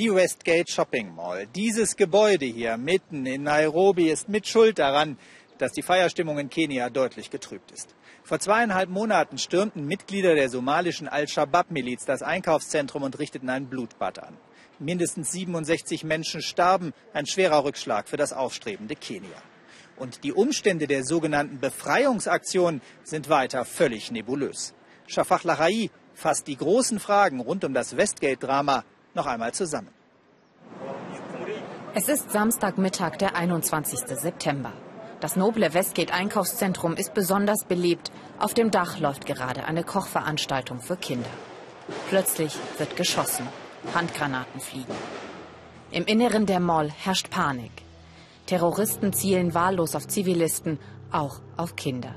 Die Westgate Shopping Mall. Dieses Gebäude hier mitten in Nairobi ist mit Schuld daran, dass die Feierstimmung in Kenia deutlich getrübt ist. Vor zweieinhalb Monaten stürmten Mitglieder der somalischen Al-Shabaab-Miliz das Einkaufszentrum und richteten ein Blutbad an. Mindestens 67 Menschen starben, ein schwerer Rückschlag für das aufstrebende Kenia. Und die Umstände der sogenannten Befreiungsaktion sind weiter völlig nebulös. Shafak Lahai fasst die großen Fragen rund um das Westgate-Drama noch einmal zusammen. Es ist Samstagmittag, der 21. September. Das noble Westgate-Einkaufszentrum ist besonders belebt. Auf dem Dach läuft gerade eine Kochveranstaltung für Kinder. Plötzlich wird geschossen. Handgranaten fliegen. Im Inneren der Mall herrscht Panik. Terroristen zielen wahllos auf Zivilisten, auch auf Kinder.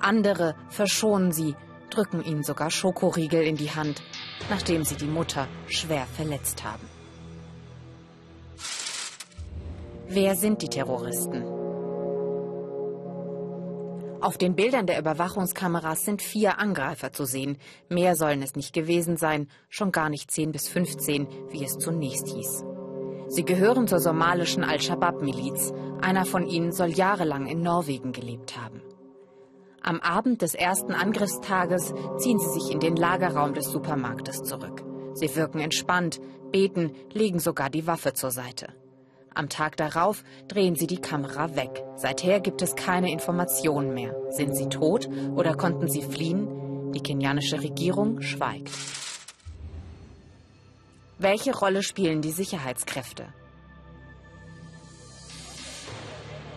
Andere verschonen sie, drücken ihnen sogar Schokoriegel in die Hand, nachdem sie die Mutter schwer verletzt haben. Wer sind die Terroristen? Auf den Bildern der Überwachungskameras sind vier Angreifer zu sehen. Mehr sollen es nicht gewesen sein, schon gar nicht 10 bis 15, wie es zunächst hieß. Sie gehören zur somalischen Al-Shabaab-Miliz. Einer von ihnen soll jahrelang in Norwegen gelebt haben. Am Abend des ersten Angriffstages ziehen sie sich in den Lagerraum des Supermarktes zurück. Sie wirken entspannt, beten, legen sogar die Waffe zur Seite. Am Tag darauf drehen sie die Kamera weg. Seither gibt es keine Informationen mehr. Sind sie tot oder konnten sie fliehen? Die kenianische Regierung schweigt. Welche Rolle spielen die Sicherheitskräfte?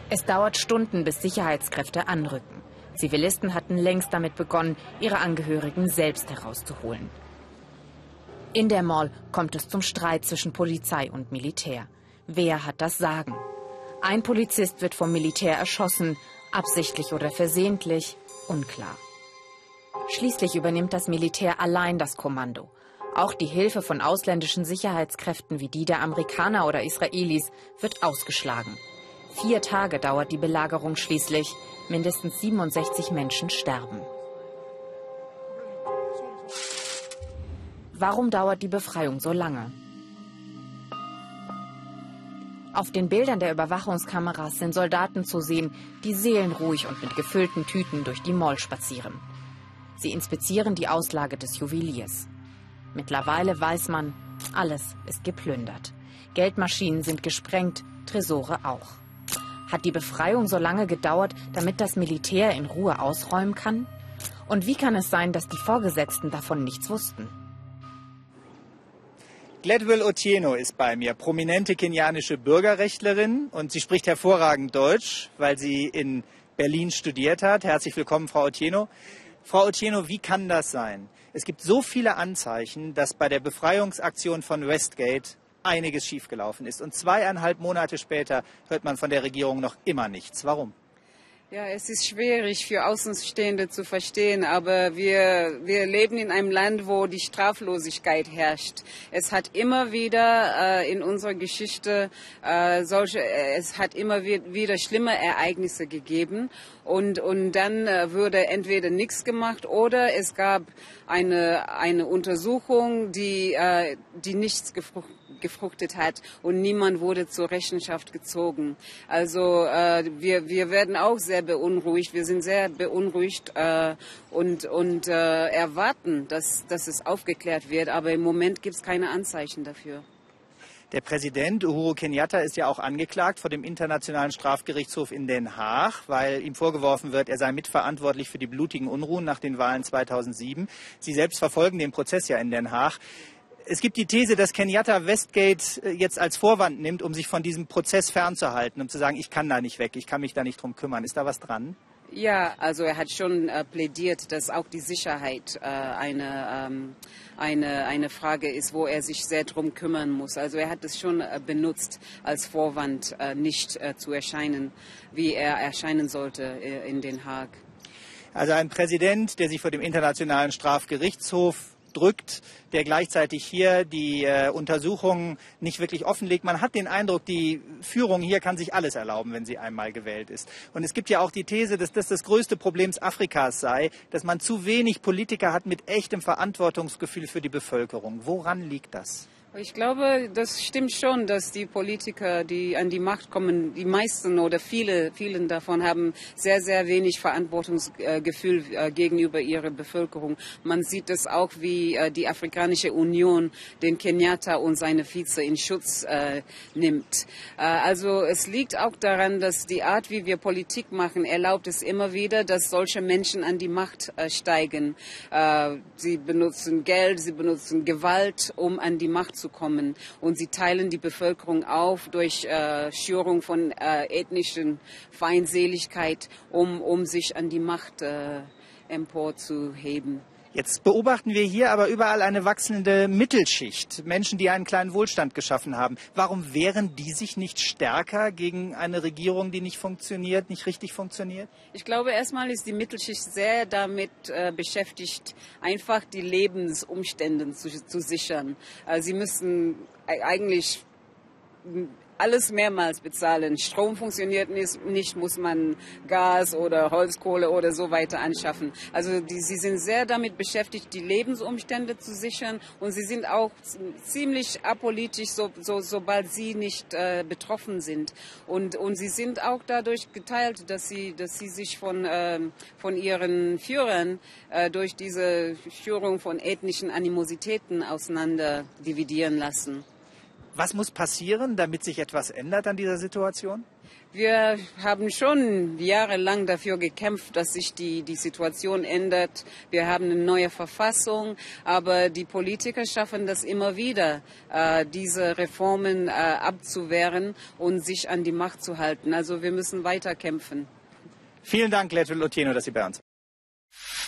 Es dauert Stunden, bis Sicherheitskräfte anrücken. Zivilisten hatten längst damit begonnen, ihre Angehörigen selbst herauszuholen. In der Mall kommt es zum Streit zwischen Polizei und Militär. Wer hat das Sagen? Ein Polizist wird vom Militär erschossen, absichtlich oder versehentlich, unklar. Schließlich übernimmt das Militär allein das Kommando. Auch die Hilfe von ausländischen Sicherheitskräften wie die der Amerikaner oder Israelis wird ausgeschlagen. Vier Tage dauert die Belagerung schließlich. Mindestens 67 Menschen sterben. Warum dauert die Befreiung so lange? Auf den Bildern der Überwachungskameras sind Soldaten zu sehen, die seelenruhig und mit gefüllten Tüten durch die Mall spazieren. Sie inspizieren die Auslage des Juweliers. Mittlerweile weiß man, alles ist geplündert. Geldmaschinen sind gesprengt, Tresore auch. Hat die Befreiung so lange gedauert, damit das Militär in Ruhe ausräumen kann? Und wie kann es sein, dass die Vorgesetzten davon nichts wussten? Gladwell Otieno ist bei mir, prominente kenianische Bürgerrechtlerin und sie spricht hervorragend Deutsch, weil sie in Berlin studiert hat. Herzlich willkommen, Frau Otieno. Frau Otieno, wie kann das sein? Es gibt so viele Anzeichen, dass bei der Befreiungsaktion von Westgate einiges schiefgelaufen ist. Und zweieinhalb Monate später hört man von der Regierung noch immer nichts. Warum? Ja, es ist schwierig für Außenstehende zu verstehen, aber wir, wir leben in einem Land, wo die Straflosigkeit herrscht. Es hat immer wieder äh, in unserer Geschichte äh, solche, äh, es hat immer wieder schlimme Ereignisse gegeben und, und dann äh, wurde entweder nichts gemacht oder es gab eine, eine Untersuchung, die, äh, die nichts gefruchtet gefruchtet hat und niemand wurde zur Rechenschaft gezogen. Also äh, wir, wir werden auch sehr beunruhigt. Wir sind sehr beunruhigt äh, und, und äh, erwarten, dass, dass es aufgeklärt wird. Aber im Moment gibt es keine Anzeichen dafür. Der Präsident Uhuru Kenyatta ist ja auch angeklagt vor dem Internationalen Strafgerichtshof in Den Haag, weil ihm vorgeworfen wird, er sei mitverantwortlich für die blutigen Unruhen nach den Wahlen 2007. Sie selbst verfolgen den Prozess ja in Den Haag. Es gibt die These, dass Kenyatta Westgate äh, jetzt als Vorwand nimmt, um sich von diesem Prozess fernzuhalten, um zu sagen, ich kann da nicht weg, ich kann mich da nicht drum kümmern. Ist da was dran? Ja, also er hat schon äh, plädiert, dass auch die Sicherheit äh, eine, ähm, eine, eine Frage ist, wo er sich sehr drum kümmern muss. Also er hat es schon äh, benutzt als Vorwand, äh, nicht äh, zu erscheinen, wie er erscheinen sollte in Den Haag. Also ein Präsident, der sich vor dem Internationalen Strafgerichtshof drückt, der gleichzeitig hier die äh, Untersuchungen nicht wirklich offenlegt. Man hat den Eindruck, die Führung hier kann sich alles erlauben, wenn sie einmal gewählt ist. Und es gibt ja auch die These, dass das das größte Problem Afrikas sei, dass man zu wenig Politiker hat mit echtem Verantwortungsgefühl für die Bevölkerung. Woran liegt das? Ich glaube, das stimmt schon, dass die Politiker, die an die Macht kommen, die meisten oder viele, vielen davon haben sehr, sehr wenig Verantwortungsgefühl äh, gegenüber ihrer Bevölkerung. Man sieht es auch, wie äh, die Afrikanische Union den Kenyatta und seine Vize in Schutz äh, nimmt. Also es liegt auch daran, dass die Art, wie wir Politik machen, erlaubt es immer wieder, dass solche Menschen an die Macht steigen. Sie benutzen Geld, sie benutzen Gewalt, um an die Macht zu zu kommen. Und sie teilen die Bevölkerung auf durch äh, Schürung von äh, ethnischen Feindseligkeit, um, um sich an die Macht äh, emporzuheben. Jetzt beobachten wir hier aber überall eine wachsende Mittelschicht, Menschen, die einen kleinen Wohlstand geschaffen haben. Warum wehren die sich nicht stärker gegen eine Regierung, die nicht funktioniert, nicht richtig funktioniert? Ich glaube, erstmal ist die Mittelschicht sehr damit äh, beschäftigt, einfach die Lebensumstände zu, zu sichern. Äh, sie müssen eigentlich alles mehrmals bezahlen. Strom funktioniert nicht, muss man Gas oder Holzkohle oder so weiter anschaffen. Also die, sie sind sehr damit beschäftigt, die Lebensumstände zu sichern und sie sind auch ziemlich apolitisch, so, so, sobald sie nicht äh, betroffen sind. Und, und sie sind auch dadurch geteilt, dass sie, dass sie sich von, äh, von ihren Führern äh, durch diese Führung von ethnischen Animositäten auseinander dividieren lassen. Was muss passieren, damit sich etwas ändert an dieser Situation? Wir haben schon jahrelang dafür gekämpft, dass sich die, die Situation ändert. Wir haben eine neue Verfassung, aber die Politiker schaffen das immer wieder, äh, diese Reformen äh, abzuwehren und sich an die Macht zu halten. Also wir müssen weiter kämpfen. Vielen Dank, Letul Otieno, dass Sie bei uns waren.